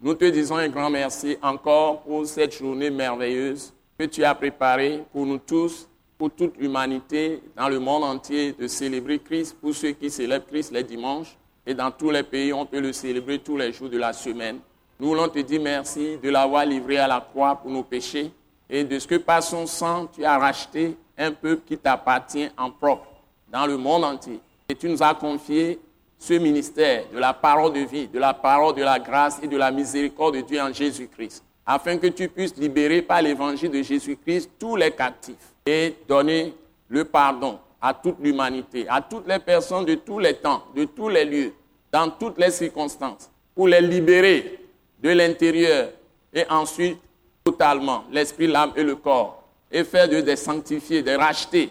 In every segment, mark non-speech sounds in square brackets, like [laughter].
nous te disons un grand merci encore pour cette journée merveilleuse que tu as préparée pour nous tous, pour toute l'humanité, dans le monde entier, de célébrer Christ, pour ceux qui célèbrent Christ les dimanches. Et dans tous les pays, on peut le célébrer tous les jours de la semaine. Nous voulons te dire merci de l'avoir livré à la croix pour nos péchés et de ce que par son sang, tu as racheté un peuple qui t'appartient en propre dans le monde entier. Et tu nous as confié ce ministère de la parole de vie, de la parole de la grâce et de la miséricorde de Dieu en Jésus-Christ, afin que tu puisses libérer par l'évangile de Jésus-Christ tous les captifs et donner le pardon à toute l'humanité, à toutes les personnes de tous les temps, de tous les lieux, dans toutes les circonstances, pour les libérer de l'intérieur et ensuite totalement l'esprit, l'âme et le corps, et faire de des sanctifiés, des rachetés,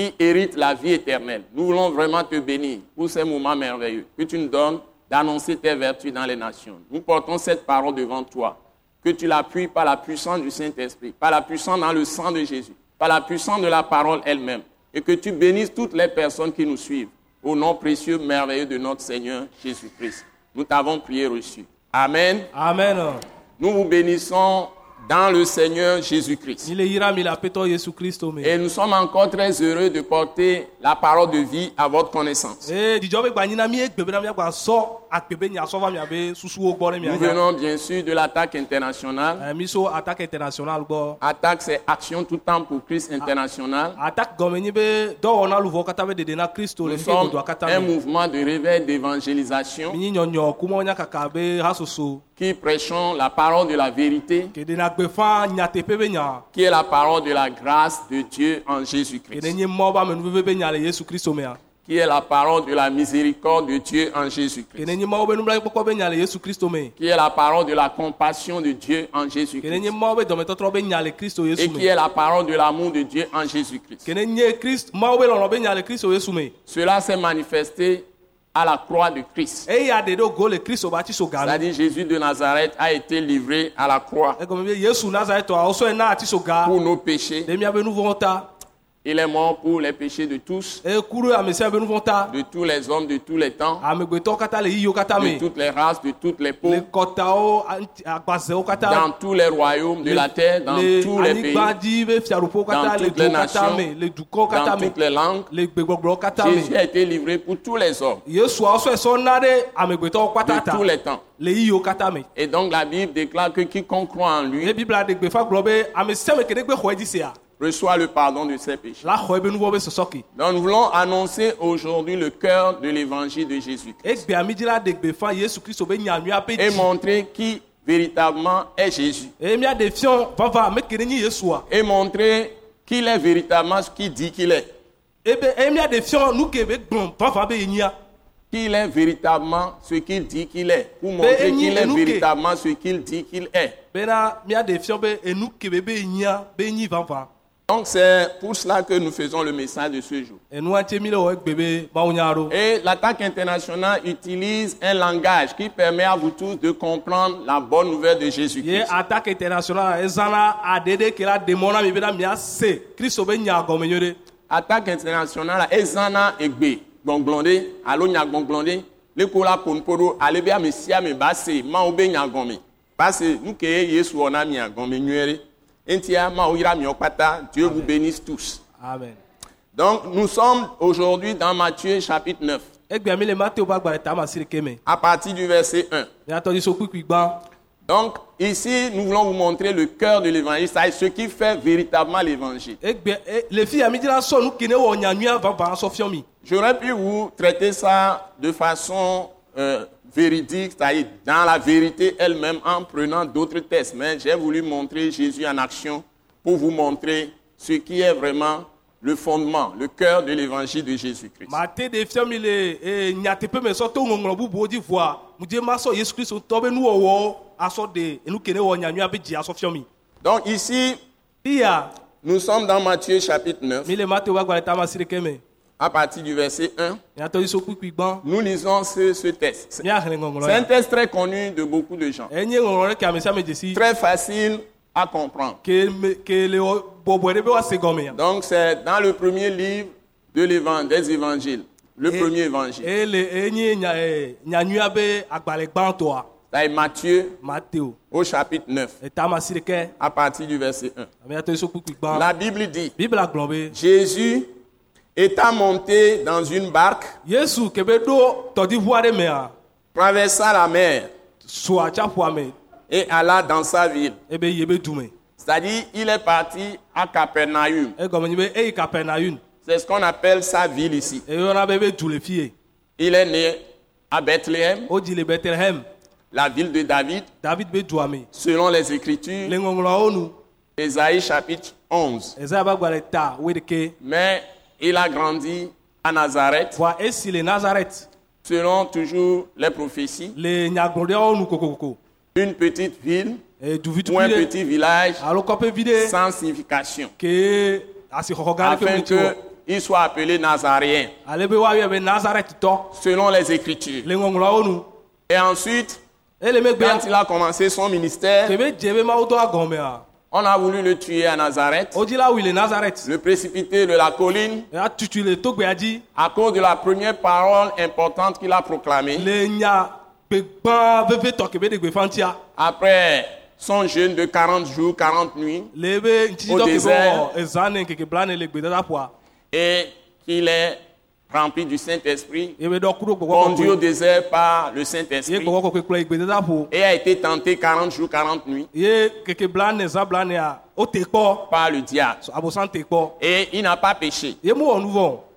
qui héritent la vie éternelle. Nous voulons vraiment te bénir pour ces moments merveilleux que tu nous donnes d'annoncer tes vertus dans les nations. Nous portons cette parole devant toi, que tu l'appuies par la puissance du Saint-Esprit, par la puissance dans le sang de Jésus, par la puissance de la parole elle-même, et que tu bénisses toutes les personnes qui nous suivent, au nom précieux, merveilleux de notre Seigneur Jésus-Christ. Nous t'avons prié reçu. Amen. Amen. Nous vous bénissons dans le Seigneur Jésus-Christ. Me. Et nous sommes encore très heureux de porter la parole de vie à votre connaissance. Ne Nous venons bien sûr de l'attaque internationale. So attaque c'est Action tout temps pour Christ international. Attaque gɔme nyi be dɔwɔna luvɔ katã be dede na Kristo le Nous fi sommes godoa katã un me. mouvement de réveil d'évangélisation Qui prêchons la parole de la vérité, qui est la parole de la grâce de Dieu en Jésus-Christ, qui est la parole de la miséricorde de Dieu en Jésus-Christ, qui est la parole de la compassion de Dieu en Jésus-Christ, et qui est la parole de l'amour de Dieu en Jésus-Christ. Cela s'est manifesté à la croix de Christ. C'est-à-dire Jésus de Nazareth a été livré à la croix pour nos péchés. Il est mort pour les péchés de tous, de tous les hommes, de tous les temps, katã de toutes les races, de toutes les le peaux, dans tous les royaumes de la terre, dans tous les pays, dans toutes les nations, dans toutes les langues. Jésus a été livré pour tous les hommes, de tous les temps. Et donc la Bible déclare que quiconque croit en lui reçoit le pardon de ses péchés. Donc nous voulons annoncer aujourd'hui le cœur de l'évangile de Jésus egbea mi dzi la ɖe gbefa yesu kristo be nyanyua be et montrer qui véritablement est Jésus. Et montrer qu'il est véritablement ce qu'il dit qu'il est. Qu'il est véritablement ce qu'il dit qu'il est. Pour montrer qu'il est véritablement ce qu'il dit qu'il est. Donc c'est pour cela que nous faisons le message de ce jour. Et l'attaque internationale utilise un langage qui permet à vous tous de comprendre la bonne nouvelle de Jésus-Christ. attaque se internationale ezana egbe gbɔngbɔn alo nyagbɔngbɔn ɖe leko la ƒonuƒo ɖo ale be ame sia ame ba se mawo be nyagɔme parce que nu ke Yesu wɔ na mia gɔme nyuie Dieu vous bénisse tous. amen. Donc nous sommes aujourd'hui dans Matthieu chapitre 9 egbea mi le mateo ƒe agbalẽ tame asi ɖeke me. À partir du verset 1. míatɔ dzi so kpikpui gbã Donc ici nous voulons vous montrer le cœur de l'évangile, c'est ce qui fait véritablement l'évangile. e- mi. J'aurais pu vous traiter ça de façon euh, véridique, c'est-à-dire dans la vérité elle-même en prenant d'autres textes, mais j'ai voulu montrer Jésus en action pour vous montrer ce qui est vraiment le fondement, le cœur de l'évangile de Jésus-Christ. Donc ici, nous sommes dans Matthieu chapitre 9, à partir du verset 1. miatɔ yiso kpukpui gbã Nous lisons ce, ce texte. C'est un texte très connu de beaucoup de gens. Très facile à comprendre. Donc c'est dans le premier livre de l'évangile, des évangiles. Le premier évangile. C'est Matthieu au chapitre 9, etama si ɖeke à partir du verset 1. miatɔ yiso kpukpui gbã La Bible dit, Jésus étant monté dans une barque, yesu mea. traversa la mer. Me et alla dans sa ville. ebe yi ebe du me C'est-à-dire, il est parti à Capernaum. egɔme nye be eyi kapernayun C'est ce qu'on appelle sa ville ici. eyɔna be ebe du le fie. Il est né à Bethléem, wodzi le betlehem la ville de David, david be dua me selon les Écritures, le ŋɔŋlɔwo nu Ésaïe chapitre 11. ezaya be agbalẽ ta woɖeke Mais il a grandi à Nazareth, voa esi le nazaret selon toujours les prophéties, le nyagblɔɖiawo nu kokoko une petite ville e duvi ou un petit village sans signification, gã ɖeke afin qu'il soit appelé Nazaréen, selon les Écritures. nu Et ensuite, megbea quand il a commencé son ministère, on a voulu le tuer à Nazareth, wodzi la wui le précipiter de la colline. À cause de la première parole importante qu'il a proclamée. après son jeûne de 40 jours, 40 nuits, be désert. gbedadaƒoa et qu'il est rempli du Saint-Esprit, conduit au désert par le Saint-Esprit, et a été tenté 40 jours, 40 nuits. Par le diable. Et il n'a pas péché.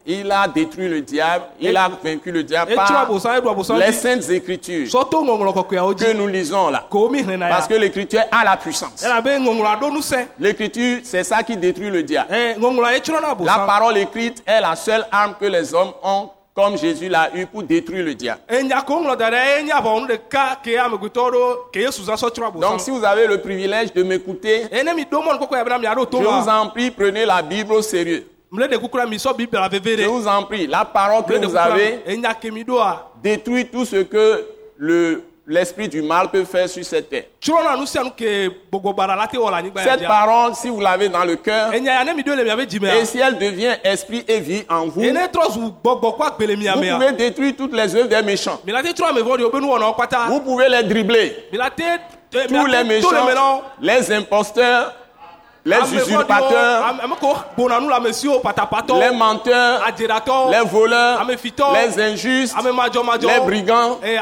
Il a détruit le diable, il a vaincu le diable par les saintes écritures que nous lisons là. Parce que l'écriture a la puissance. L'écriture, c'est ça qui détruit le diable. tsrɔ̃na La parole écrite est la seule arme que les hommes ont, comme Jésus l'a eu pour détruire le diable. Donc si vous avez le privilège de m'écouter, je vous en prie, prenez la Bible au sérieux. Je vous en prie, la parole que vous avez détruit tout ce que le- l'esprit du mal peut faire sur cette terre. Cette parole, si vous l'avez dans le cœur, et si elle devient esprit et vie en vous, vous pouvez détruire toutes les œuvres des méchants. Vous pouvez les dribbler. eh, Tous les méchants, les imposteurs, les usurpateurs, les menteurs, les voleurs, les injustes, les brigands. Eh,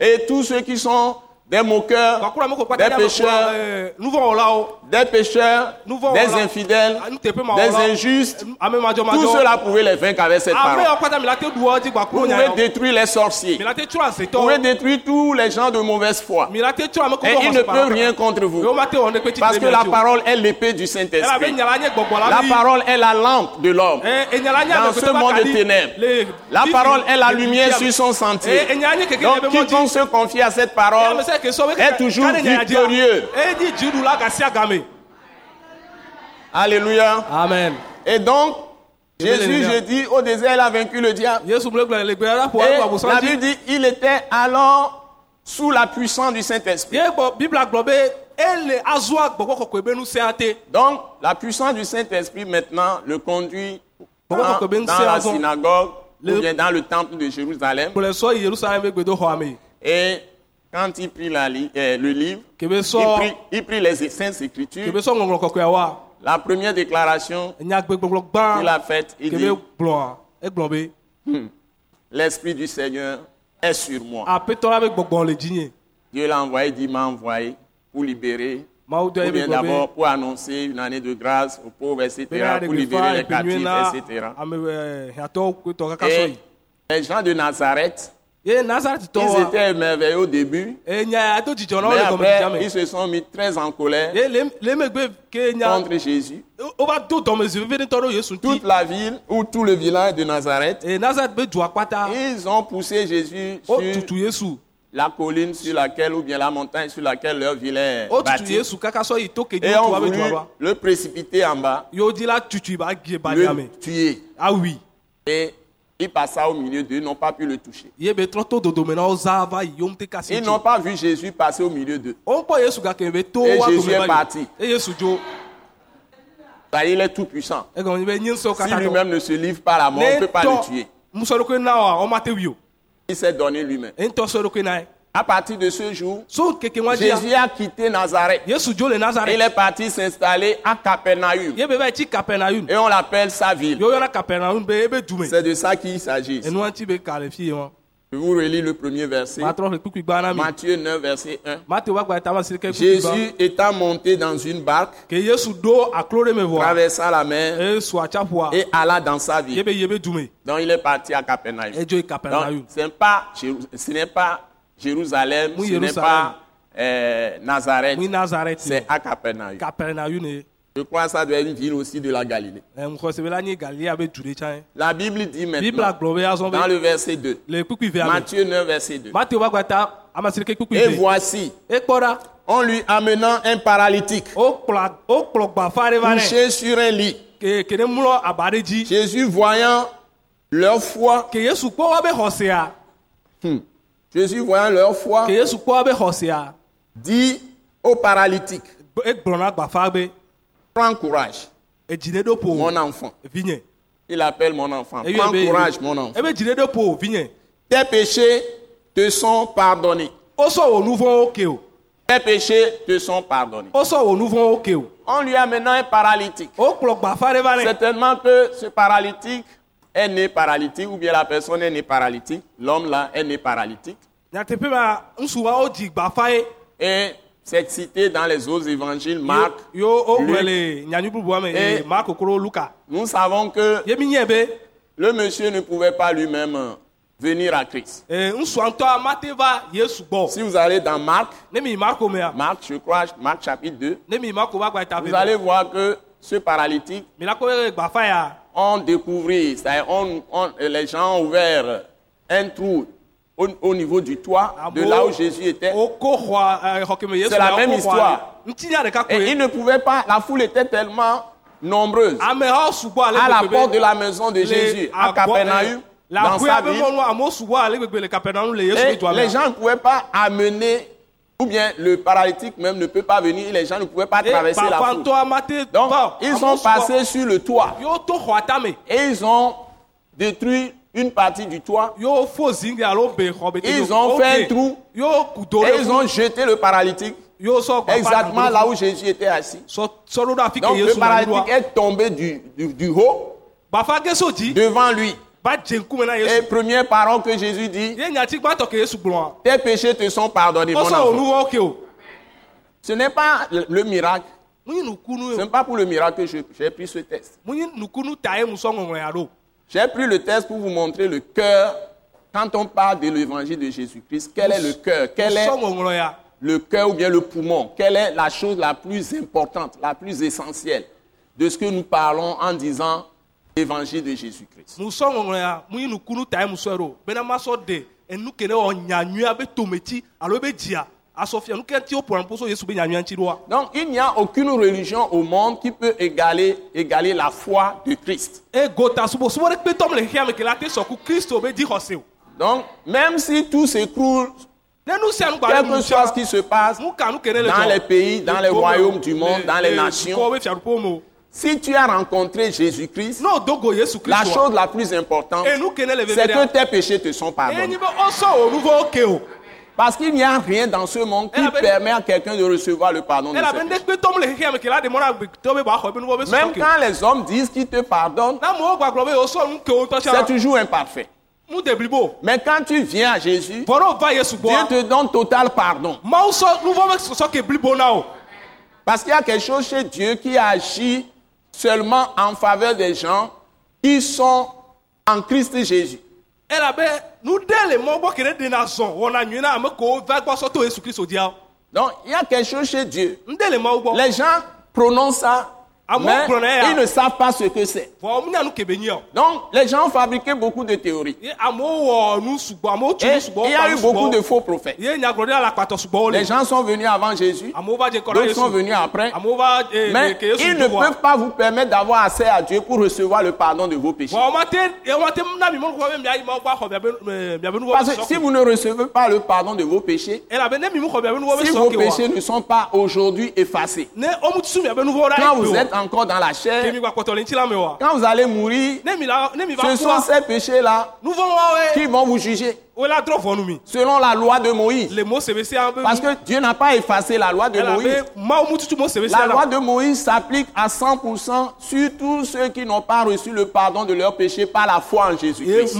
et tous ceux qui sont des moqueurs, kpata des pécheurs, eh, des pécheurs, Nous des infidèles, des injustes. ame Tout cela pouvez les vaincre avec cette ame parole. Vous pouvez yawo détruire les sorciers. Vous pouvez détruire tous les gens de mauvaise foi. Et ils ne peuvent rien contre vous. Parce que la parole est l'épée du Saint-Esprit. la parole est la lampe de l'homme. Eh, Dans ce monde de ténèbres. La parole est la lumière sur son sentier. Eh, Donc quiconque se confie à cette Eh, parole est toujours victorieux. Alléluia. amen Et donc, Jésus, je dis, au désert, il a vaincu le diable. Et la Bible dit, il était alors sous la puissance du Saint-Esprit. Donc, la puissance du Saint-Esprit maintenant le conduit dans, la synagogue ou bien dans le temple de Jérusalem. Et quand il prit la li- euh, le livre, il prit, il prit les saintes écritures. La première déclaration qu'il a faite, il dit, egblɔ be? l'Esprit du Seigneur est sur moi. Dieu l'a envoyé, dit m'a envoyé pour libérer, ou bien d'abord pour annoncer une année de grâce aux pauvres, etc., pour libérer les captifs, etc. sɔ Et les gens de nazareth Ils wa étaient émerveillés au début, mais après, ils se sont mis très en colère nya contre Jésus. Toute la ville ou tout le village de Nazareth, nazareth be dua kpata ils ont poussé Jésus o sur la colline sur laquelle, ou bien la montagne sur laquelle leur ville est o tutu bâtie, yesu kaka sɔ yi to ke et ont tu wa be voulu le précipiter en bas, yewo di la tutu ba gie balia me le tuer. awi Et il passa au milieu d'eux, ils n'ont pas pu le toucher. Ils n'ont pas vu Jésus passer au milieu d'eux. Et Jésus est parti. Car il est tout puissant. ŋusẽwo Si lui-même ne se livre pas à la mort, on ne peut pas le tuer. Il s'est donné lui-même. À partir de ce jour, Jésus a quitté Nazareth. Il est parti s'installer à Capernaum. Et on l'appelle sa ville. C'est de ça qu'il s'agit. wa Je vous relis le premier verset. Matthieu 9, verset 1. mate wa gba tama si ke kpikpi gba Jésus étant monté dans une barque, traversa la mer et alla dans sa ville. Donc il est parti à Capernaum. Donc ce n'est pas, Jérusalem, ce n'est pas euh, Nazareth, c'est à Capernaum. Je crois que ça doit être une ville aussi de la Galilée. la Bible dit maintenant, dans le verset 2, le kpikpi vea me Matthieu 9, verset 2. mate wa gba ta ame si ɖeke kpikpi Et voici, on lui amenant un paralytique. Ɖe va nɛ couché sur un lit. Jésus voyant leur foi, Jésus voyant leur foi, dit au paralytique, prends courage, mon enfant. Il appelle mon enfant. Eyɔ Prends be- courage, mon enfant. vinye Tes péchés te sont pardonnés. Tes péchés te sont pardonnés. On lui amenant un paralytique. nɛ Certainement que ce paralytique est né paralytique, ou bien la personne est née paralytique. L'homme là est né paralytique. ye Et c'est cité dans les autres évangiles, Marc. Luc. Nous savons que le monsieur ne pouvait pas lui-même euh, venir à Christ. Si vous allez dans Marc, Marc, je crois, Marc chapitre 2, ne mi marko va gba ta vous allez voir que ce paralytique, gbafa ya on on- les gens ont ouvert un trou au, au niveau du toit de là où Jésus était. yesu C'est la même histoire. Et koe il ne pouvait pas, la foule était tellement nombreuse ale à la porte de la maison de Jésus, à Capernaum, dans la sa ville. Et les gens ne pouvaient pas amener, ou bien le paralytique même ne peut pas venir, les gens ne pouvaient pas ye traverser la foule. Donc, ils sont passés sur le toit et ils ont détruit une partie du toit Ils ont fait un trou. et ils ont jeté le paralytique exactement là où Jésus était assis. Donc le paralytique est tombé du, du, du haut devant lui. Et première parole que Jésus dit, tes péchés te sont pardonnés. Mon enfant. Ce n'est pas le, le miracle. Ce n'est pas pour le miracle que j'ai pris ce test. J'ai pris le test pour vous montrer le cœur. Quand on parle de l'évangile de Jésus-Christ, quel est le cœur? Quel est le cœur ou bien le poumon? Quelle est la chose la plus importante, la plus essentielle de ce que nous parlons en disant l'évangile de Jésus-Christ. Donc, il n'y a aucune religion au monde qui peut égaler, égaler la foi de Christ. Donc, même si tout s'écroule, ne nu sia nu gba quel ɖe que nu soit ce qui se passe, dans les pays, dans les Le- royaumes du monde, dans les le nations. Si tu as rencontré Jésus-Christ, la chose la plus importante, c'est que tes péchés te sont pardonnés. be wosɔ wò nu vɔwo ke o Parce qu'il n'y a rien dans ce monde qui permet à quelqu'un de recevoir le pardon de ses Même quand les hommes disent qu'ils te pardonnent, c'est toujours imparfait. Mais quand tu viens à Jésus, Dieu te donne total pardon. Parce qu'il y a quelque chose chez Dieu qui agit seulement en faveur des gens qui sont en Christ Jésus. Donc, il y a quelque chose chez Dieu. Les gens prononcent ça, mais prenait, hein. ils ne savent pas ce que c'est. o Donc, les gens ont fabriqué beaucoup de théories. Et sugbɔ il y a eu beaucoup de faux prophètes. Les gens sont venus avant Jésus, d'autres sont venus après. va eh, Mais ils ne peuvent pas vous permettre d'avoir accès à Dieu pour recevoir le pardon de vos péchés. eh, Parce que si vous ne recevez pas le pardon de vos péchés, be si vos péchés ne sont pas aujourd'hui effacés, quand vous êtes encore dans la chair, quand vous allez mourir, ce sont ces péchés-là qui vont vous juger o la drɔ vɔ nu mi selon la loi de Moïse. Parce que Dieu n'a pas effacé la loi de Moïse. La loi de Moïse s'applique à 100% sur tous ceux qui n'ont pas reçu le pardon de leurs péchés par la foi en Jésus-Christ.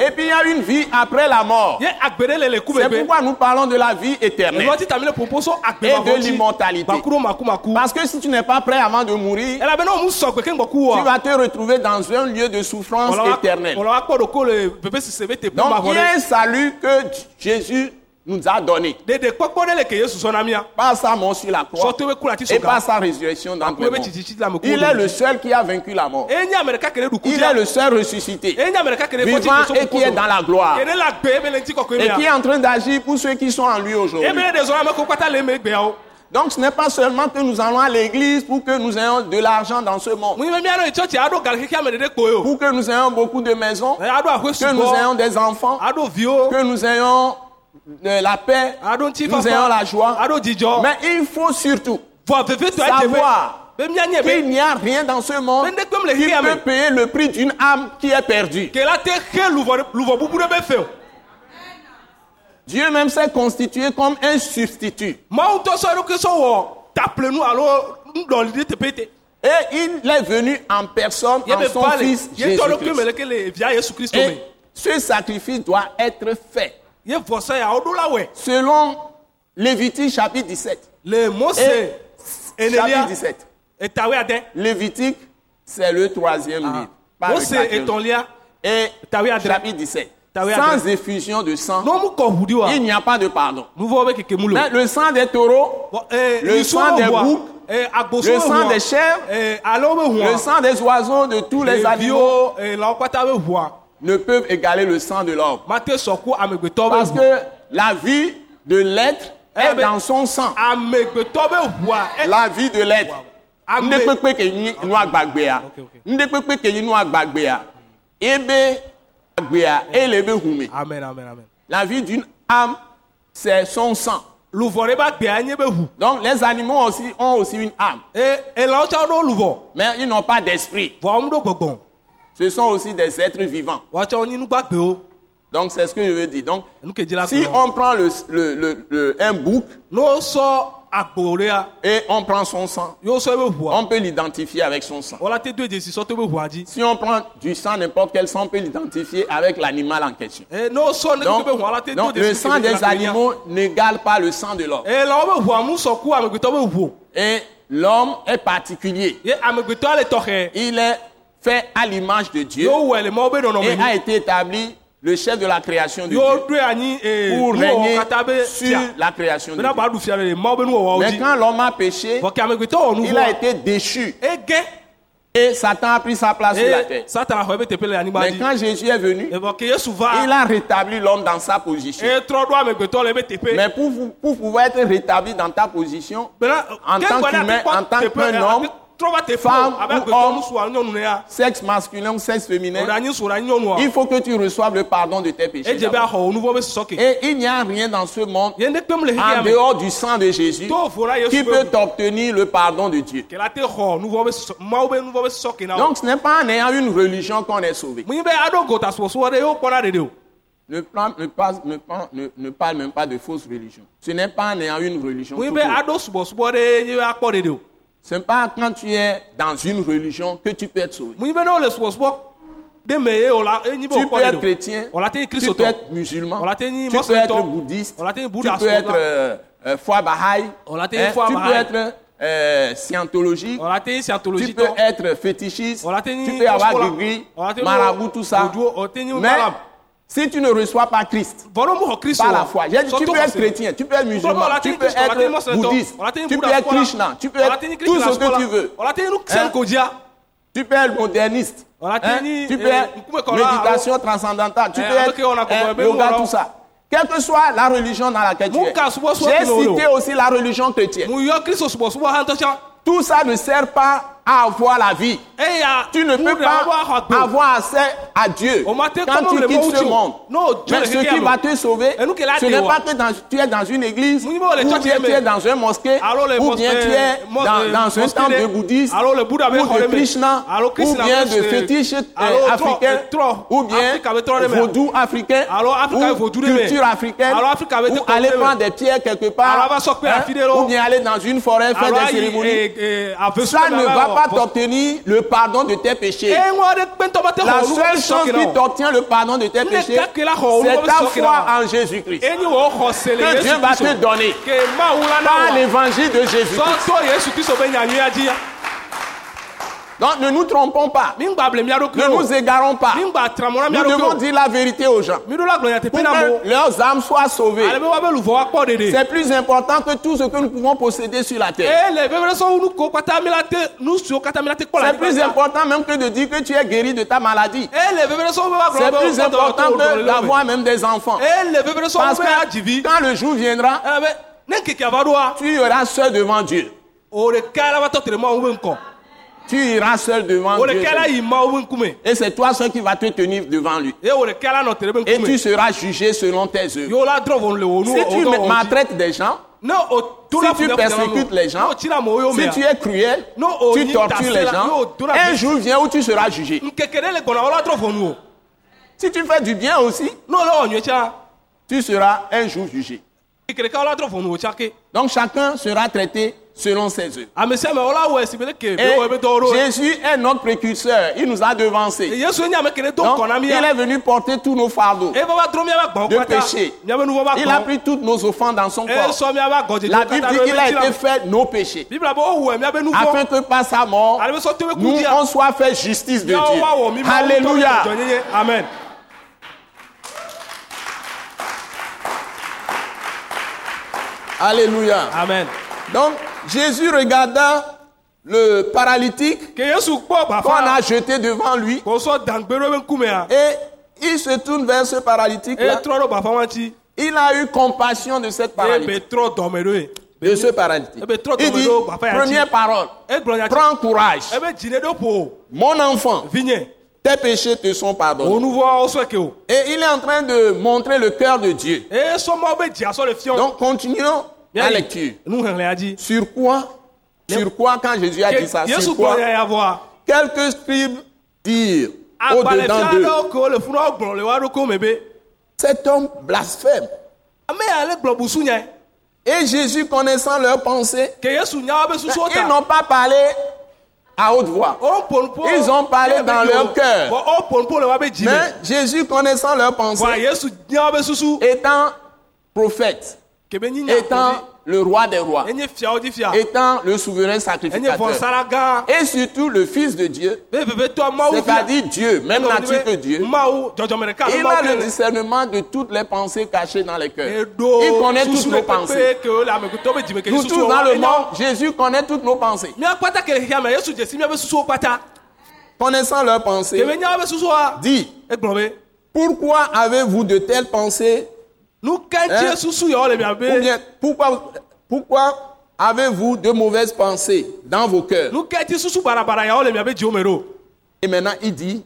Et puis il y a une vie après la mort. C'est pourquoi nous parlons de la vie éternelle. Et de l'immortalité. Parce que si tu n'es pas prêt avant de mourir, tu wa vas te retrouver dans un lieu de souffrance éternelle. le pe Donc il y a un salut que Jésus nous a donné. Le par sa mort sur la croix. Et par sa résurrection la me ku Il est le seul qui a vaincu la mort. Il est le seul ressuscité, vivant et qui est dans la gloire. le et qui est en train d'agir pour ceux qui sont en lui aujourd'hui. Donc ce n'est pas seulement que nous allons à l'église pour que nous ayons de l'argent dans ce monde, pour que nous ayons beaucoup de maisons, que nous ayons des enfants, que nous ayons de la paix, ŋuti nous ayons la joie. Mais il faut surtout savoir qu'il n'y a rien dans ce monde qui peut payer le prix d'une âme qui est perdue. ke la te xe luvɔ ɖe- luvɔ bubu ɖe be fe o Dieu même s'est constitué comme un substitut. Et il est venu en personne en son fils Jésus-Christ. Et ce sacrifice doit être fait selon Lévitique chapitre 17. le mose Et chapitre enelia 17. etawe ade Lévitique, c'est le troisième livre. pas le etɔlia Et chapitre 17. Sans effusion de sang, il n'y a pas de pardon. Mais le sang des taureaux, eh, Le sang des boucs, eh, le sang des chèvres, eh, le sang des oiseaux, de tous les animaux ne peuvent égaler le sang de l'homme. Parce que la vie de l'être est ben- dans son sang. La vie de l'être. La vie d'une âme, c'est son sang. Donc les animaux aussi ont aussi une âme, mais ils n'ont pas d'esprit. Ce sont aussi des êtres vivants. Donc c'est ce que je veux dire. Donc si on prend le, le- le- le- un bouc et on prend son sang, on peut l'identifier avec son sang. Si on prend du sang, n'importe quel sang, on peut l'identifier avec l'animal en question. eh, Donc, donc, le sang des animaux n'égale pas le sang de l'homme. ʋu Et l'homme est particulier. tɔxɛ Il est fait à l'image de Dieu. Et a été établi le chef de la création de Dieu. eh, pour régner sur la création de Dieu. Mais quand l'homme a péché, il a été déchu. Ege et Satan a pris sa place sur la eye terre. Mais quand Jésus est venu, il a rétabli l'homme dans sa position. Mais pour, pour pouvoir être rétabli dans ta position, en tant qu'humain, en tant qu'un homme, femme ou homme, sexe masculin ou sexe féminin, il faut que tu reçoives le pardon de tes péchés. Et il n'y a rien dans ce monde, en dehors du sang de Jésus, qui peut be t'obtenir le pardon de Dieu. Donc ce n'est pas en ayant une religion qu'on est sauvé. Ne, parle- ne parle- ne parle- ne- ne parle même pas de fausse religion. Ce n'est pas en ayant une religion. Ce n'est pas quand tu es dans une religion que tu peux être sauvé. enyi be Tu peux kpɔ être chrétien, tu peux être musulman, tu peux être bouddhiste, tu peux être euh, euh, foi Bahaï, hein, tu peux être euh, scientologique, tu peux être fétichiste, tu peux avoir gospel. gris, marabout, tout ça. ọ̀tẹ́yìn Mais. Si tu ne reçois pas Christ par la foi, j'ai dit, tu peux être chrétien, tu peux être musulman, tu peux être bouddhiste, tu peux être. Krishna, tu peux être tout ce que tu veux. Hein? Tu peux être moderniste. Hein? Tu peux eh, être méditation transcendantale. Tu Eh, peux être hein, yoga, tout ça. Quelle que soit la religion dans laquelle tu es. J'ai cité aussi la religion chrétienne. Tout ça ne sert pas à avoir la vie. Tu ne peux pas avoir accès à Dieu. Quand tu quittes ce monde. Mais ce qui va te sauver, ce n'est pas que dans- tu es dans une église, ou bien tu es dans un mosquée, ou bien euh, tu es dans, euh, dans un temple de avait ou de Krishna, alors ou Krishna bien de fétiche euh, africain, euh, ou bien vaudou africain, ou culture africaine, ou aller prendre des pierres quelque part, hein, ou bien aller dans une forêt faire des cérémonies. avec Ça ne va avait- pas t'obtenir le pardon de tes péchés. La seule chose qui t'obtient le pardon de tes péchés, c'est ta foi en Jésus-Christ. Xɔ sele Que Dieu va te donner par l'évangile de Jésus. Donc ne nous trompons pas. Ne nous égarons pas. Nous devons dire la vérité aux gens. Pour que leurs âmes soient sauvées. C'est plus important que tout ce que nous pouvons posséder sur la terre. Le C'est plus important même que de dire que tu es guéri de ta maladie. Wa C'est plus important que d'avoir même des enfants. Sɔ Parce que quand le jour viendra, tu iras seul devant Dieu. Tu iras seul devant Dieu. Et c'est toi seul qui va te tenir devant lui. Et tu seras jugé selon tes œuvres. Si tu maltraites des gens, Ne o to si tu persécutes les gens, si tu es cruel, oh, tu tortures les gens, la un jour vient où tu seras jugé. Si tu fais du bien aussi, tu seras un jour jugé. Donc chacun sera traité selon ses œuvres. Et ɖo. Jésus est notre précurseur. Il nous a devancés. Donc, il est venu porter tous nos fardeaux. De péché. Il a pris toutes nos offenses dans son corps. La Bible dit qu'il a été fait nos péchés. Biblia be o wɔe miabe nu vɔ. Afin que par sa mort, nous on soit fait justice de Dieu. Ma Alléluia. Amen. Alléluia. Amen. Donc, Jésus regarda le paralytique qu'on a jeté devant lui ŋkumea. et il se tourne vers ce E wa ŋuti. Il a eu compassion de cette paralytique. De ce paralytique. Il dit, un première parole, prends courage. Mon enfant, tes péchés te sont pardonnés. Et il est en train de montrer le cœur de Dieu. Donc, continuons la lecture. Sur quoi Sur quoi, quand Jésus a dit ça Sur quoi? Quelques scribes dirent Agbalẽfia au-dedans d'eux me be. Cet homme blasphème. Busu nyae. Et Jésus, connaissant leurs pensées, Ke Yesu nya wo be susuwo ils n'ont pas parlé à haute voix. O ƒonu po. Ils ont parlé dans leur cœur. Bɔn o ƒonu po le wa be dzi me. Mais Jésus, connaissant leurs pensées, étant prophète, étant le roi des rois, étant le souverain sacrificateur, et surtout le Fils de Dieu, c'est-à-dire Dieu, même nature que Dieu, il a le discernement de toutes les pensées cachées dans les cœurs. Il connaît toutes nos pensées. Nous tous dans le monde, Jésus connaît toutes nos pensées. Connaissant leurs pensées, dit, pourquoi avez-vous de telles pensées Hein? pourquoi, pourquoi avez-vous de mauvaises pensées dans vos cœurs? Et maintenant, il dit.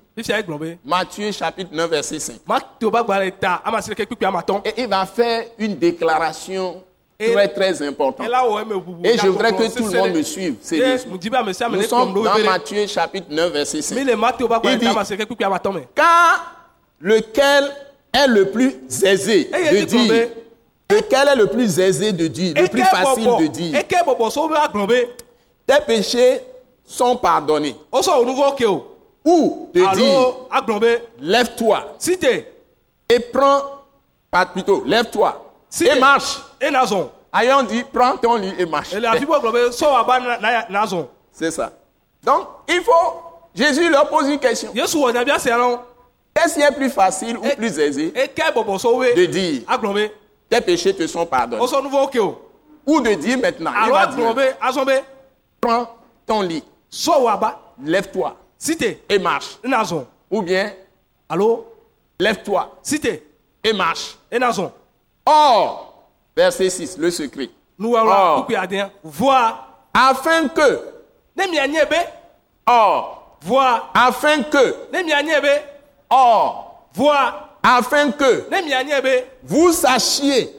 Matthieu chapitre 9, verset 5. Mateo ba gbalẽ ta ama si ɖeke kpikpi ama tɔn. Et il va faire une déclaration très, très bubu. Et je voudrais que tout le monde me suive. Sérieusement. ame Nous sommes dans. Matthieu chapitre 9, verset Mi 5. le Mateo ba Il dit-. Car lequel est le plus aisé de dire Lequel est le plus aisé de dire? Le plus facile de dire. Tes péchés sont pardonnés. O sɔ o nu vɔ ke o. Ou de dire. Lève-toi et prends, pas plutôt, lève-toi et marche. On dit, prends ton lit et marche. C'est ça. Donc, il faut. Jésus leur pose une question. Yesu wɔ nyabia sia na wo Qu'est-ce qui est plus facile ou Eh. plus aisé de dire tes péchés te sont pardonnés. Wosɔ nuvo ke o Ou de dire maintenant, il va dire, prends ton lit, lève-toi et marche. Ou bien, lève-toi et marche. Or, verset 6, le secret. Oh. voa Afin que, ne mianyɛ be or, afin que, or, afin que vous sachiez,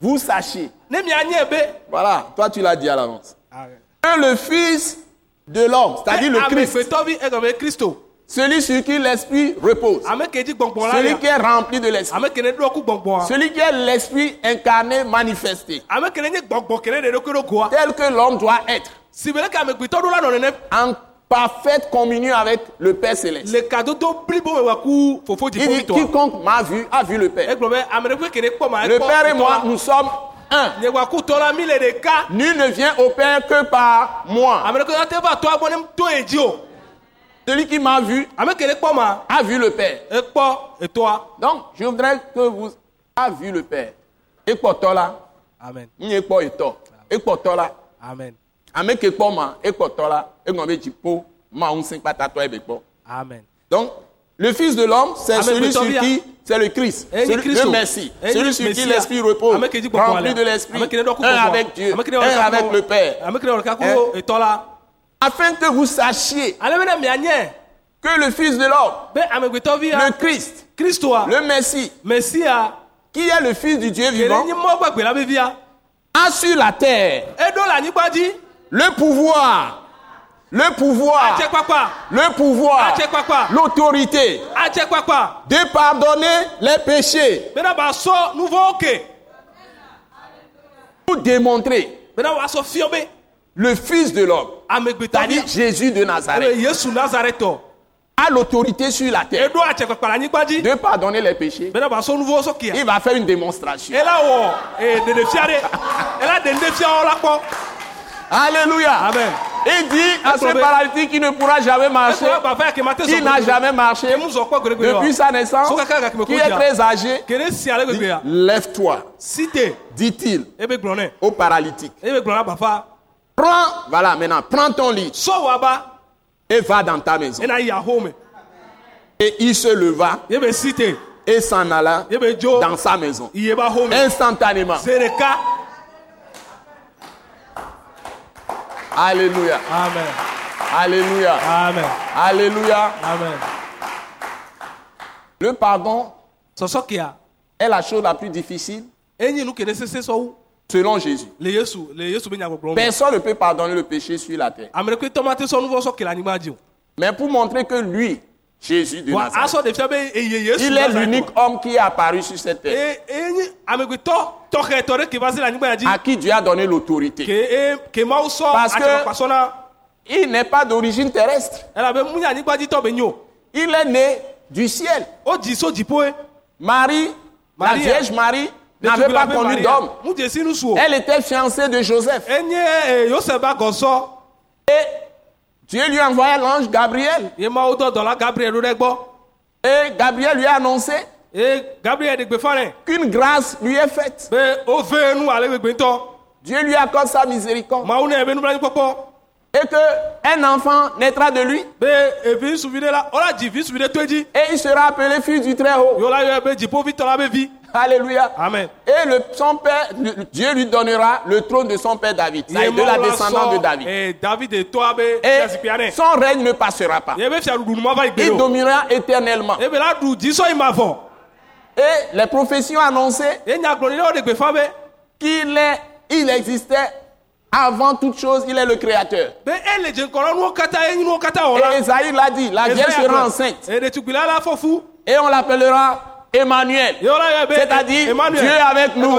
vous sachiez. Voilà, toi tu l'as dit à l'avance. Que le Fils de l'homme, c'est-à-dire le Christ, egɔme kristo celui sur qui l'Esprit repose, celui qui est rempli de l'Esprit, celui qui est l'Esprit incarné, manifesté, tel que l'homme doit être, en parfaite communion avec le Père Céleste. Il dit, quiconque m'a vu, a vu le Père. ma Le Père et moi, nous sommes un. Nul ne vient au Père que par moi. Celui qui m'a vu, a vu le Père. ekpɔ etɔa Donc, je voudrais que vous a vu le Père. Ekpɔtɔ la, amen n ye kpɔ etɔ. Ekpɔtɔ la, amen ame ke kpɔ ma, ekpɔtɔ la, egɔn be dziƒo, ma ŋusẽ kpatatɔ ebe kpɔ. amen. Donc, le Fils de l'homme, c'est celui sur qui, c'est le Christ, celui, le Messie, celui sur qui l'Esprit repose, rempli de l'Esprit, un avec Dieu, un avec le Père, Eh. afin que vous sachiez que le Fils de l'homme, be amegbetɔ vi le Christ, kristoa le Messie, mesia qui est le Fils du Dieu vivant, a sur la terre le pouvoir, le pouvoir, le pouvoir, l'autorité. De pardonner les péchés. Bena ba sɔ nuvɔwo ke pour démontrer be le Fils de l'homme, c'est-à-dire Jésus de Nazareth, a l'autorité sur la terre. De pardonner les péchés. bena ba sɔ nuvɔwo sɔ kia Il va faire une démonstration. Alléluia. amen. Il dit à ce paralytique qui ne pourra jamais marcher, qui n'a jamais marché depuis sa naissance, qui est très âgé, lève-toi, dit-il gblɔ nɛ au paralytique. bafa Prends, voilà, maintenant, prends ton lit et va dans ta maison. Et il se leva te et s'en alla dans sa maison. Instantanément. Alléluia. amen Alléluia. amen Alléluia. amen Le pardon est la chose la plus difficile selon Jésus. Personne ne peut pardonner le péché sur la terre. Mais pour montrer que lui, Jésus de Nazareth, il est l'unique homme qui est apparu sur cette terre, à qui Dieu a donné l'autorité. e Parce que- Il n'est pas d'origine terrestre. Il est né du ciel. Marie, la Vierge Marie, n'avait pas connu d'homme. o Elle était fiancée de Joseph. enye e, yosef ba gɔsɔ Et Dieu lui a envoyé l'ange Gabriel. Et Gabriel lui a annoncé qu'une grâce lui est faite. Dieu lui accorde sa miséricorde. Et qu'un enfant naîtra de lui. Et il sera appelé fils du Très-Haut. Alléluia. amen Et le, son père, le- Dieu lui donnera le trône de son père David. Ça est de la descendance de David. e david Et zikpuia nɛ son règne ne passera pas. Il dominera éternellement. Et les prophéties ont annoncé ye nyagblɔɖi ɖewo ɖe gbe fa be qu'il est, il existait avant toute chose, il est le créateur. Et Esaïe l'a dit, la Vierge sera enceinte. Et on l'appellera Emmanuel. C'est-à-dire. Dieu avec nous.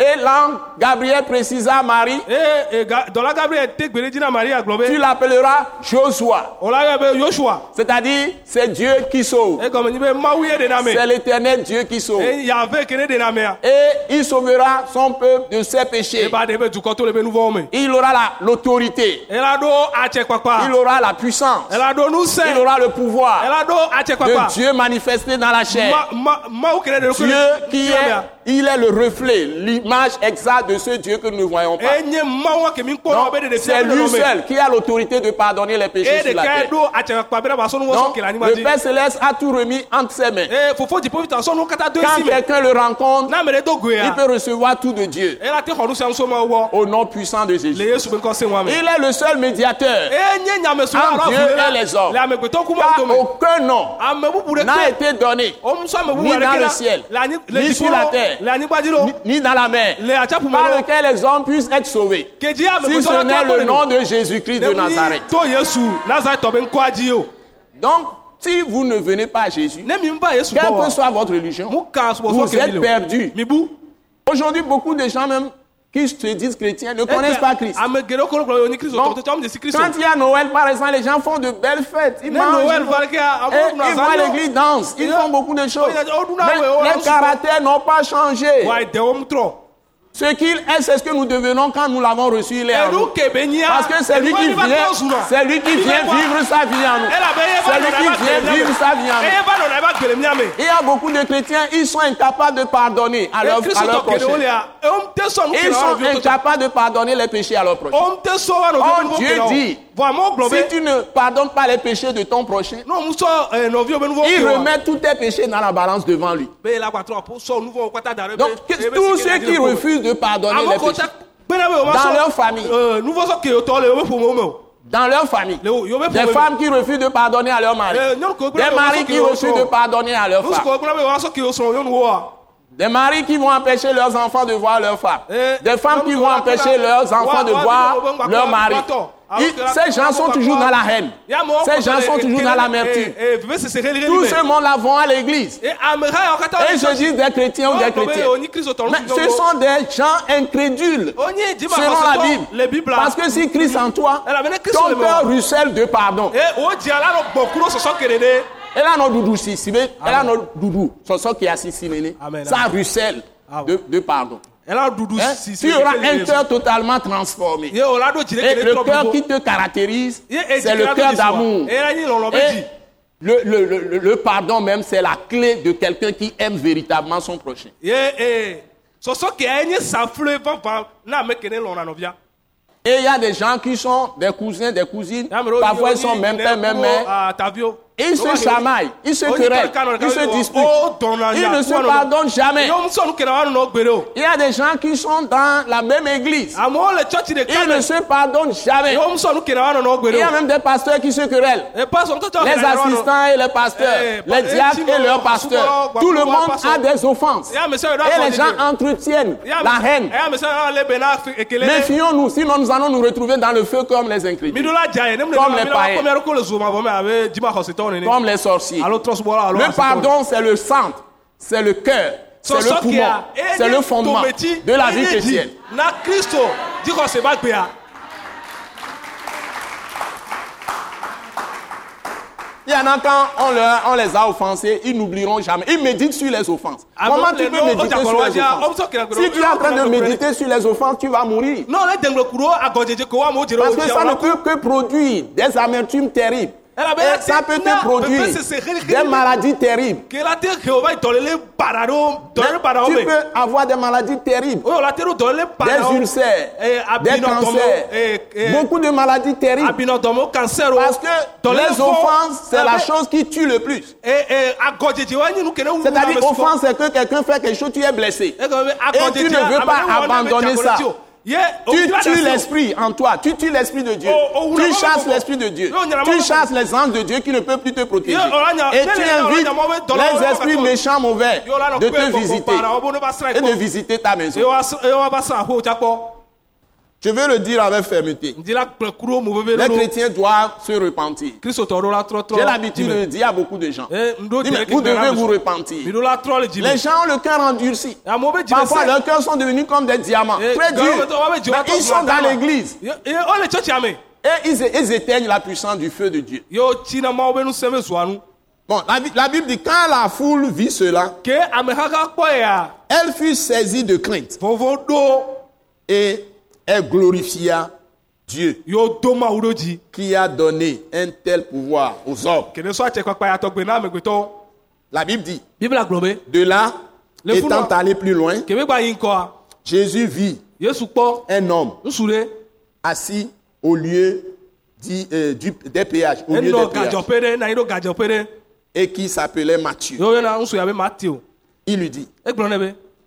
Et l'ange Gabriel précisa à Marie, tu l'appelleras Joshua. C'est-à-dire, c'est Dieu qui sauve. C'est l'éternel Dieu qui sauve. mea Et il sauvera son peuple de ses péchés. Il aura la- l'autorité. Il aura la puissance. Il aura le pouvoir de Dieu manifesté dans la chair. Dieu qui est, il est le reflet, l'image exacte de ce Dieu que nous ne voyons pas. Donc, c'est lui seul qui a l'autorité de pardonner les péchés sur la terre. Donc, le Père Céleste a tout remis entre ses mains. Quand quelqu'un le rencontre, il peut recevoir tout de Dieu au nom puissant de Jésus. Il est le seul médiateur. Entre Dieu et les hommes. Car aucun nom bubu n'a été donné, o musɔ ame bubu Ni dans le ciel, ni sur la terre, ni dans la mer, par lequel les hommes puissent être sauvés. Si ce n'est le nom de Jésus-Christ de Nazareth. to yesu nazaretɔ be ŋkɔa dzi o Donc, si vous ne venez pas à Jésus, quelle que wa soit votre religion, vous êtes bu Aujourd'hui, beaucoup de gens même qui se disent chrétiens ne connaissent pas Christ. Donc, Quand il y a Noël, par exemple, les gens font de belles fêtes. Ils mangent, noël ils ils vont à l'église, dansent, ils font beaucoup de choses. Oh, oh, Mais oh, les caractères n'ont pas changé. Ce qu'il est, c'est ce que nous devenons quand nous l'avons reçu. Il est nous. Parce que c'est lui qui vient, c'est lui qui vient vivre sa vie en nous. C'est lui qui vient vivre sa vie en nous. Il y a beaucoup de chrétiens, ils sont incapables de pardonner à leur, à leur prochain. Ils sont incapables de pardonner les péchés à leur prochain. Oh, Dieu dit, Si tu ne pardonnes pas les péchés de ton prochain, nuwo il wa remet tous tes péchés dans la balance devant lui. Donc, tous ceux qui refusent de pardonner les péchés, ma Dans leur famille. dans leur famille, des femmes qui refusent de pardonner à leur mari, ko des maris qui refusent de pardonner à leur femme, des maris qui vont empêcher leurs enfants de voir leur femme, des femmes qui vont empêcher leurs enfants de voir leur mari. Ils- Ces gens sont toujours dans la haine. Ya mo Ces gens sont toujours dans l'amertume. Tout ce monde-là vont à l'église. Et se disent des chrétiens ou des chrétiens. Mais ce sont des gens incrédules. Selon la Bible. Parce que si Christ en toi, ton cœur ruisselle de pardon. Et là, notre doudou, si, si, et là, notre doudou, ça qui si, ça ruisselle Ah de pardon. Hein? Tu auras un cœur totalement transformé. Et le cœur qui te caractérise, c'est le cœur d'amour. Le, le, le, le pardon même, c'est la clé de quelqu'un qui aime véritablement son prochain. Et il y a des gens qui sont des cousins, des cousines, parfois ils sont même père, même mère. Ils se chamaillent, ils se querellent, ils se disputent. Ils ne se pardonnent jamais. Il y a des gens qui sont dans la même église. de Ils ne se pardonnent jamais. Il y a même des pasteurs qui se querellent. tɔtɔ Les assistants et les pasteurs, Eh, les eh, diacres et leurs pasteurs. Tout le monde a des offenses. Et les gens entretiennent la haine. Méfions-nous, sinon nous allons nous retrouver dans le feu comme les incrédules, Comme les païens. Comme les sorciers. Le pardon, c'est le centre, c'est le cœur, c'est le poumon, c'est le fondement de la vie chrétienne. Il y en a quand on, leur- on les a offensés, ils n'oublieront jamais. Ils méditent sur les offenses. Ah, Comment tu peux méditer sur les offenses? Si tu es en train de méditer sur les offenses, tu vas mourir. Parce que ça ne peut que produire des amertumes terribles. Ça peut te produire des maladies terribles. Tu peux avoir des maladies terribles. Des ulcères, des cancers, beaucoup de maladies terribles. abinɔ dɔmɔ cancer o Parce que les offenses, c'est la chose qui tue le plus. C'est-à-dire, offense, c'est que quelqu'un fait quelque chose, tu es blessé. Et tu ne veux pas abandonner ça. Tu tues l'esprit en toi, tu tues l'esprit de Dieu. Oh, oh, Tu chasses l'esprit de Dieu. Tu chasses les anges de Dieu qui ne peuvent plus te protéger. Et tu invites les esprits méchants mauvais de te visiter et de visiter ta maison. Je veux le dire avec fermeté. Les chrétiens doivent se repentir. J'ai l'habitude de le dire à beaucoup de gens. Eh, Dis, mais vous devez vous repentir. Les gens ont le cœur endurci. dzime Parfois, leurs cœurs sont devenus comme des diamants. Eh, Très durs. mais ils sont dans l'église. Me Et ils, ils éteignent la puissance du feu de Dieu. Bon, la, la Bible dit quand la foule vit cela, elle fut saisie de crainte ɖo et elle glorifia Dieu. Qui a donné un tel pouvoir aux hommes. La Bible dit, de là, Le étant allé plus loin, Jésus vit. Un homme. Assis au lieu dit, euh, du, des péages, au lieu des péages, et qui s'appelait Matthieu. Il lui dit,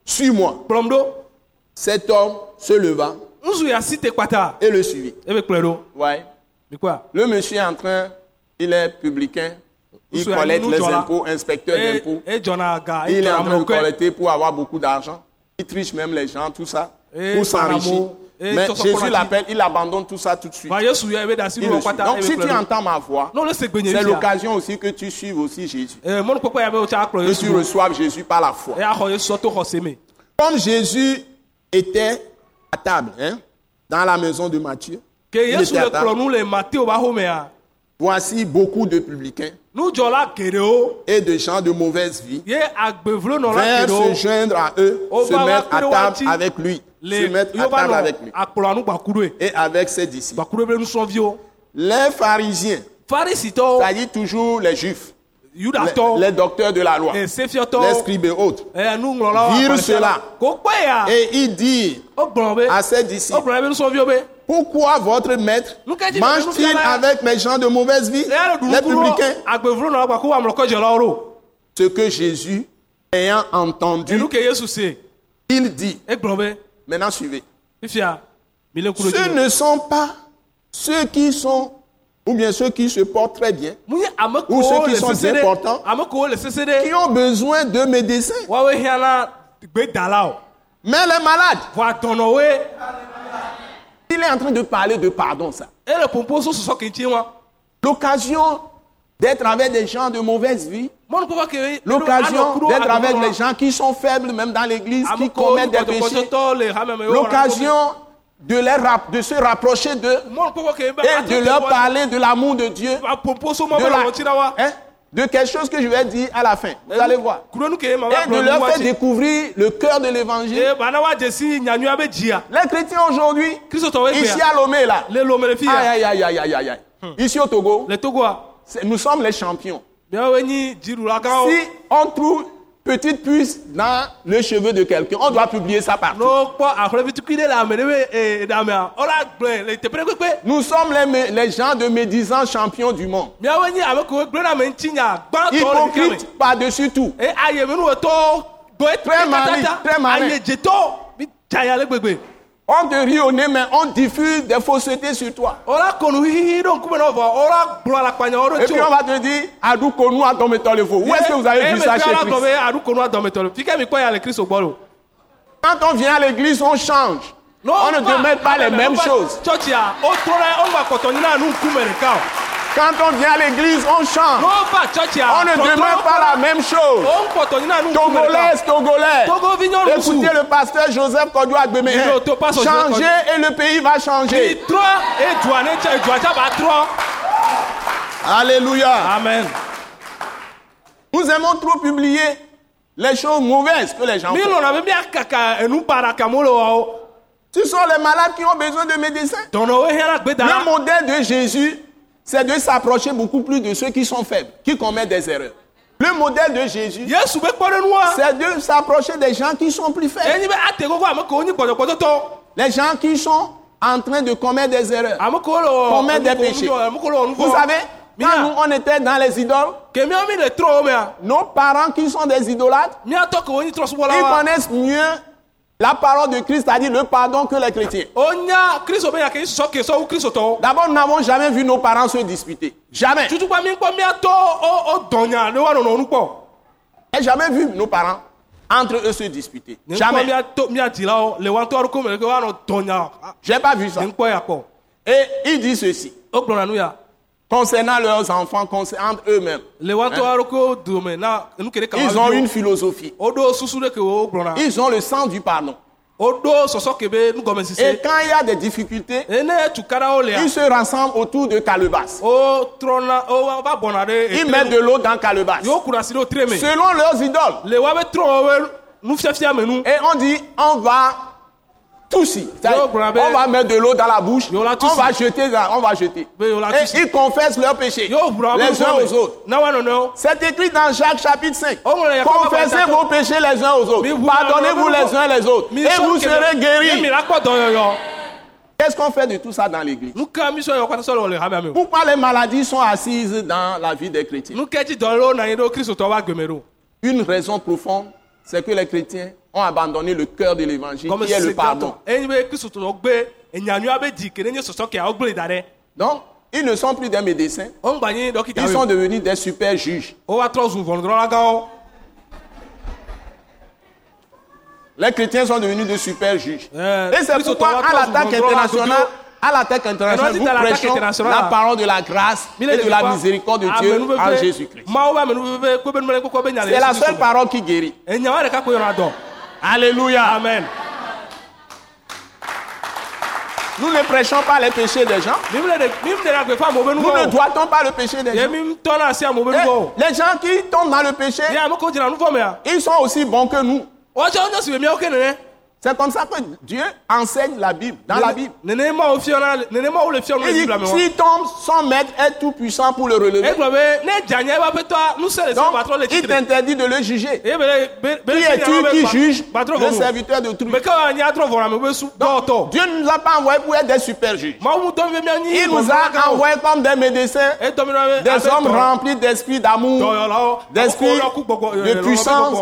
suis-moi. Cet homme se leva et le ɖo Ouais. Le monsieur est en train, il est publicain, il collecte les impôts, inspecteur d'impôts. Il est en train de collecter pour avoir beaucoup d'argent. Il triche même les gens, tout ça, pour s'enrichir. Mais Jésus l'appelle, il abandonne tout ça tout de suite. Il Donc si tu entends ma voix, c'est l'occasion aussi que tu suives aussi Jésus. akplɔ Que tu reçoives Jésus par la foi. Comme Jésus était à table, hein, dans la maison de Matthieu, il était à table. voici beaucoup de publicains et de gens de mauvaise vie vinrent se joindre à eux, se mettre à table avec lui, se mettre à table avec lui et avec ses disciples. Les pharisiens, farisitɔwo c'est-à-dire toujours les juifs, les, docteurs de la loi, les scribes et autres, nuŋlɔlawo Virent cela. ya et wogblɔ be à ses disciples, pourquoi votre maître mange-t-il avec les gens de mauvaise vie, le les publicains Ce que Jésus, ayant entendu, il dit, maintenant suivez. ɖo Ce ne sont pas ceux qui sont, ou bien ceux qui se portent très bien, Ou ceux qui sont importants. qui ont besoin de médecins. Mais les malades, il est en train de parler de pardon, ça. L'occasion d'être avec des gens de mauvaise vie, l'occasion d'être avec les gens qui sont faibles, même dans l'église, qui commettent des péchés, l'occasion de, les rap- de se rapprocher d'eux et de leur parler de l'amour de Dieu, de, la- hein, de quelque chose que je vais dire à la fin. Vous allez voir. Et de leur faire découvrir le cœur de l'évangile. dzia Les chrétiens aujourd'hui, ici à Lomé, là, aïe, aïe, aïe, aïe, aïe, aïe. Ici au Togo, nous sommes les champions. Si on trouve petite puce dans le cheveu de quelqu'un, on doit publier ça partout. Nous sommes les, les gens de médisants champions du monde. me Hypocrites par-dessus tout. Très malin, très malin. On te rit au nez, mais on diffuse des faussetés sur toi. Et puis on va te dire, le faux. Où est-ce que vous avez vu ça chez Christ? Quand on vient à l'église, on change. On ne demande pas les mêmes choses. Quand on vient à l'église, on tsɔtsia On ne demande pas la même chose. ɖeka Togolais, Écoutez le pasteur Joseph pasteur Joseph Changez et le pays va changer. Alléluia. amen. Nous aimons trop publier les choses mauvaises que les gens font. wawo Ce sont les malades qui ont besoin de médecins. Le modèle de Jésus, c'est de s'approcher beaucoup plus de ceux qui sont faibles, qui commettent des erreurs. Le modèle de Jésus, kpɔɖenua c'est de s'approcher des gens qui sont plus faibles. Les gens qui sont en train de commettre des erreurs. ame kewo le wɔ Commet des péchés. Vous savez, quand nous, on était dans les idoles, nos parents qui sont des idolâtres, ils connaissent mieux la parole de Christ, c'est-à-dire le pardon que les chrétiens. D'abord, nous n'avons jamais vu nos parents se disputer. Jamais. J'ai jamais vu nos parents entre eux se disputer. Jamais. dɔnya J'ai pas vu ça. Et il dit ceci concernant leurs enfants, concernant eux-mêmes. kama Ils ont une philosophie. Ils ont le sens du pardon. Et quand il y a des difficultés, ils se rassemblent autour de Calebas. ɖe Ils mettent de l'eau dans Calebas. Selon leurs idoles. Et on dit, on va tout si. Yo, brabe. On va mettre de l'eau dans la bouche. On va jeter, on va jeter. Et ils confessent leurs péchés. Les uns aux autres. C'est écrit dans Jacques chapitre 5. Oh, mon Dieu, Confessez vos péchés les uns aux autres. Pardonnez-vous les uns les autres. Et vous serez guéris. Qu'est-ce qu'on fait de tout ça dans l'église? Pourquoi les maladies sont assises dans la vie des chrétiens? Une raison profonde, c'est que les chrétiens ont abandonné le cœur de l'évangile Comme qui est le pardon. Donc, ils ne sont plus des médecins. Ils sont devenus des super juges. gãwo Les chrétiens sont devenus des super juges. Euh, Et c'est pourquoi à l'attaque internationale, à l'attaque internationale, nous prêchons la parole de la grâce et de la miséricorde de Dieu en Jésus-Christ. C'est la seule parole qui guérit. Alléluia. amen Nous ne prêchons pas les péchés des gens. Nous ne doitons pas le péché des gens. Eh, Les gens qui tombent dans le péché, mea ils sont aussi bons que nous. Si C'est comme ça que Dieu enseigne la Bible, dans la Bible. Il dit, wɔ s'il tombe, son maître est tout puissant pour le relever. se Donc, il t'interdit de le juger. be Qui es-tu qui juge le serviteur de truc dɔwɔtɔ Dieu ne nous a pas envoyés pour être des super juges. Il nous a envoyés comme des médecins, be des hommes remplis d'esprit d'amour d'esprit, de puissance.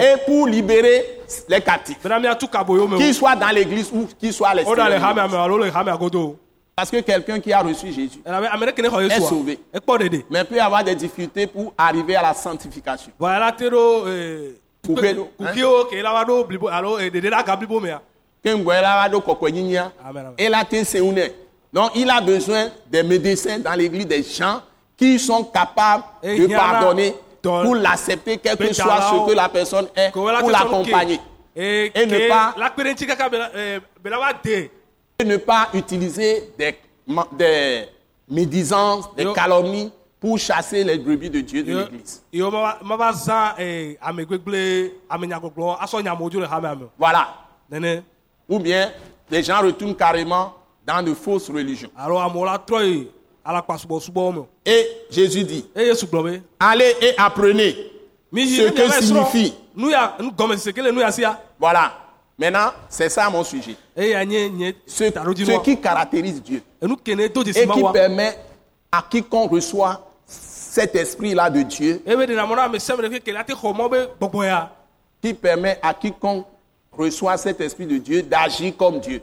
et pour libérer les captifs. Qu'ils soient dans l'église ou qu'ils soient à l'extérieur. Parce que quelqu'un qui a reçu Jésus, Est yesu sauvé. mais peut avoir des difficultés pour arriver à la sanctification. hein. Donc il a besoin des médecins dans l'église, des gens qui sont capables de pardonner pour l'accepter, quel que soit ce que la personne est, pour l'accompagner. ee Et ne pas- Et ne utiliser des, médisances, des calomnies pour chasser les brebis de Dieu de l'église. Voilà. Ou bien les gens retournent carrément dans de fausses religions. alo Et Jésus dit, allez et apprenez. Ce que signifie. sia Voilà. Maintenant, c'est ça mon sujet. Ce, qui caractérise Dieu et qui permet à quiconque reçoit cet esprit-là de Dieu, qui permet à quiconque reçoit cet esprit de Dieu d'agir comme Dieu.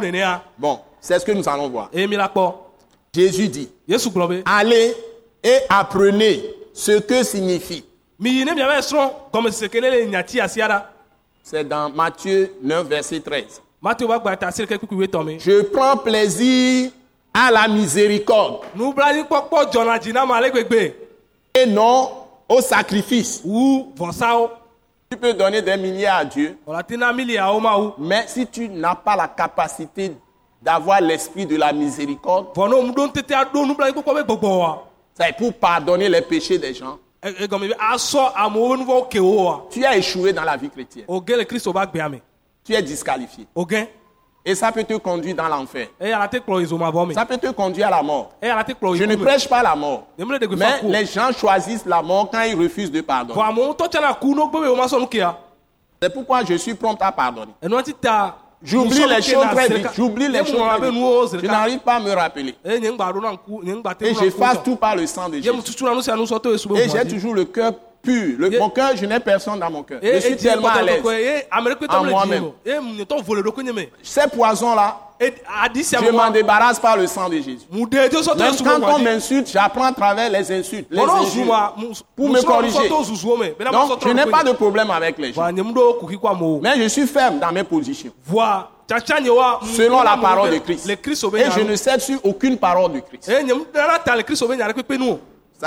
Nenea Bon, c'est ce que nous allons voir. Jésus dit, allez et apprenez ce que signifie. C'est dans Matthieu 9, verset 13. mateo ba gba ta asi ɖeke kpekpe tɔ me Je prends plaisir à la miséricorde et non au sacrifice. Tu peux donner des milliards à Dieu, mais si tu n'as pas la capacité d'avoir l'esprit de la miséricorde, wa c'est pour pardonner les péchés des gens. E- nuvɔwo ke wo wa Tu as échoué dans la vie chrétienne. Tu es disqualifié. Et ça peut te conduire dans l'enfer. Ça peut te conduire à la mort. Je ne prêche pas la mort. Mais les gens choisissent la mort quand ils refusent de pardonner. C'est pourquoi je suis prompt à pardonner. J'oublie les choses très vite. J'oublie les choses très vite. Je n'arrive pas à me rappeler. te Et j'efface tout par le sang de Jésus. Et j'ai toujours le cœur pur. Le- mon cœur, je n'ai personne dans mon cœur. Je ye suis tellement à l'aise. En dzi moi-même. Ces poisons-là, Je m'en débarrasse par le sang de Jésus. Même quand on m'insulte, j'apprends à travers les insultes, les pour me corriger. Donc, je n'ai pas de problème avec les gens. Mais je suis ferme dans mes positions. Selon la parole de Christ. Et je nya ne cède sur aucune parole de Christ.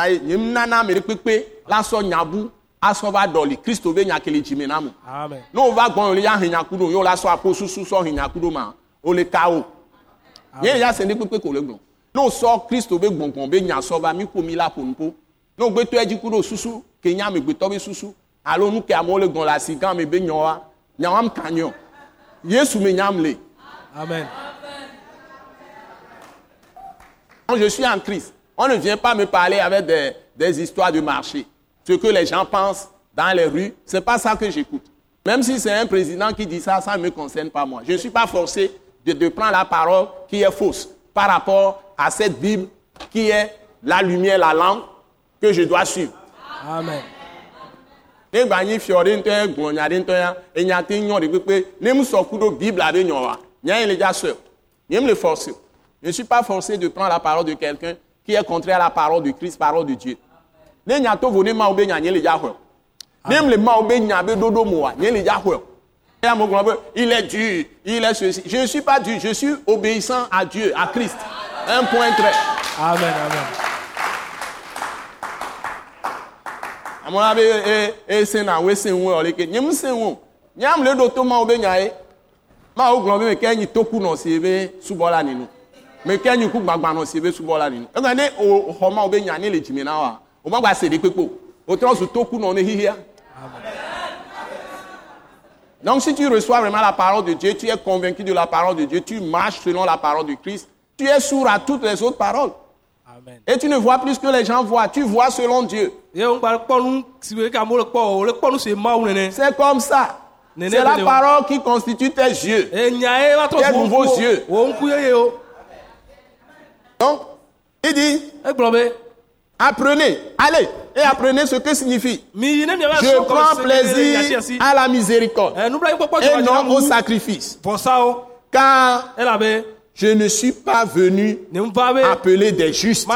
E nyemu nana ta le kristo be nya ɖe kpekpe nu o Ça y est, nye nana me ɖe kpekpe la sɔ nyabu asɔ va dɔli be dzime na Ne wo va gbɔn le ya hin nyaku ɖo, ye wo la sɔ akpo susu sɔ hin nyaku ɖo ma, wo le ka wo. Ye ya se ne kpekpe ko le gblɔ. Ne wo sɔ Kristo be gbɔngbɔn be nya sɔ va mi ƒo mi la ƒo nuƒo. Ne wo gbe tɔ edzi ku ɖo susu ke nya amegbetɔ be susu alo nu ke amewo le gbɔn le asi gã me be nyawoa, nyawoa m ka nyɔ. Yesu me nyam le. amen Quand je suis en Christ, on ne vient pas me parler avec des, des histoires de marché. Ce que les gens pensent dans les rues, c'est pas ça que j'écoute. Même si c'est un président qui dit ça, ça ne me concerne pas moi. Je ne suis pas forcé de, de prendre la parole qui est fausse par rapport à cette Bible qui est la lumière, la lampe que je dois suivre. amen ya kpekpe bible nye le o. je ne suis pas forcé de prendre la parole de quelqu'un qui est contraire à la parole de Christ parole de Dieu. Ne le le nye le il est dur il est ceci. Je ne suis pas dur je suis obéissant à Dieu à Christ. Un point trait amen amen. Be e e nyam le to me toku ninu me ke nyi ku gbagba nɔ si be subɔla ninu ega ne o xɔ mawo be nya ne le dzime na wa o ma gba se ɖe kpekpe o o trɔ su toku nɔ ne xixia. Donc si tu reçois vraiment la parole de Dieu, tu es convaincu de la parole de Dieu, tu marches selon la parole de Christ, tu es sourd à toutes les autres paroles. amen Et tu ne vois plus ce que les gens voient, tu vois selon Dieu. o C'est comme ça. C'est la Béléo. parole qui constitue tes yeux. Tes nouveaux ŋku yeux. wo ŋku yeye o Donc, il dit, be apprenez, allez, et apprenez ce que signifie. Je prends plaisir à la miséricorde kpɔkpɔ et non au sacrifice. vɔsawo Car elabe je ne suis pas venu appeler des justes.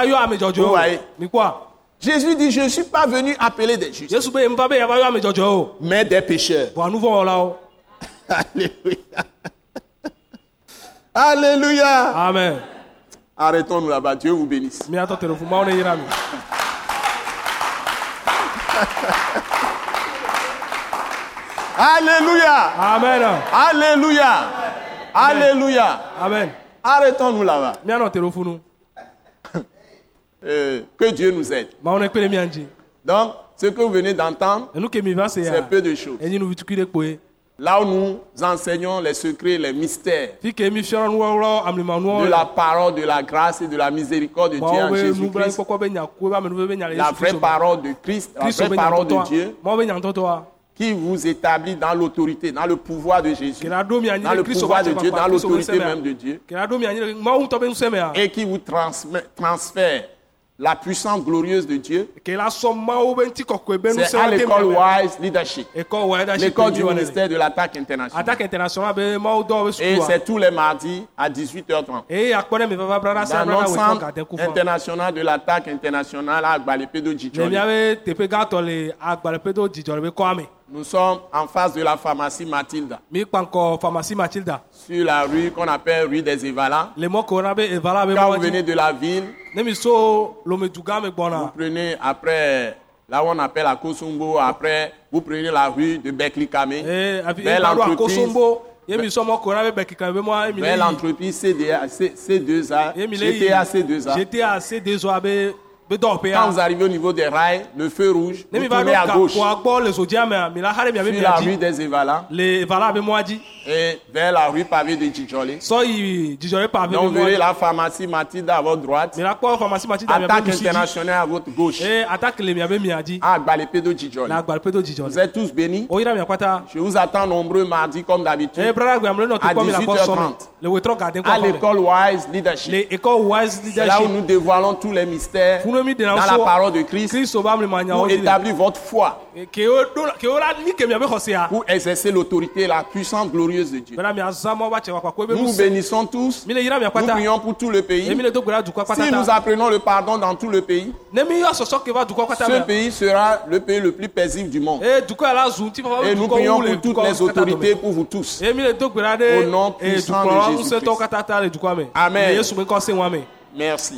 mi kpɔa Jésus dit, je ne suis pas venu appeler des justes, mais des pécheurs. wɔlawo [laughs] Alléluia. Alléluia. amen Arrêtons-nous là-bas. Dieu vous bénisse. Alléluia. amen Alléluia. Alléluia. amen Arrêtons-nous là-bas. Euh, que Dieu nous aide. Donc, ce que vous venez d'entendre, c'est peu de choses. Là où nous enseignons les secrets, les mystères amlimanuwɔ de la. parole, de la grâce et de la miséricorde de Dieu en Jésus-Christ, la vraie parole de Christ, la vraie parole de Dieu qui vous établit dans l'autorité, dans le pouvoir de Jésus, dans le pouvoir de Dieu, dans l'autorité même de Dieu, ŋutɔ be ŋusẽmea et qui vous transmet- transfère la puissance glorieuse de Dieu. ke la sɔ mawo be ŋuti kɔkɔe be C'est à l'école Wise Leadership, l'école du ministère de l'attaque internationale. attaque international be mawu dɔ be Et c'est tous les mardis à 18h30. eye akpɔ ɖe mi vava brada se Dans fɔ international de l'attaque internationale à le Djidjoli. Nous sommes en face de la pharmacie Mathilda, pharmacie matilda sur la rue qu'on appelle rue des evala Quand vous venez de la ville, vous prenez après, là où on appelle à Kosombo, après, vous prenez la rue de Beklikame, ee afi vers eba ɖo l'entreprise, akosombo ye mi sɔ mɔ ke wona be bɛkika be mɔ ye mi vers le yi l'entreprise CDA, C- C2A, ye mi le yi GTA C2A. GTA C2A be be dɔwɔƒea Quand vous arrivez au niveau des rails, le feu rouge, vous tournez à gauche, be sur la rue des dzi et vers la rue pavée de be Donc vous verrez la pharmacie Mathilda à votre droite, matilda attaque internationale à votre gauche, à Gbalepedo Djidjoli. le agbalẽƒe do dzidzɔ Vous êtes tous bénis. o yira mia kpata Je vous attends nombreux mardi comme d'habitude. Te À kpɔ mi le akɔ sɔme 18h30. le wetrɔ gaden à l'école Wise Leadership. C'est là où nous dévoilons tous les mystères dans la parole de Christ pour établir votre foi, pour exercer l'autorité, la puissance glorieuse de Dieu. Nous vous bénissons tous. Nous prions pour tout le pays. Si nous apprenons le pardon dans tout le pays, ce pays sera le pays le plus paisible du monde. Et nous prions pour toutes les autorités pour vous tous. gbera Au nom ee puissant de Jésus-Christ. me Amen. Merci.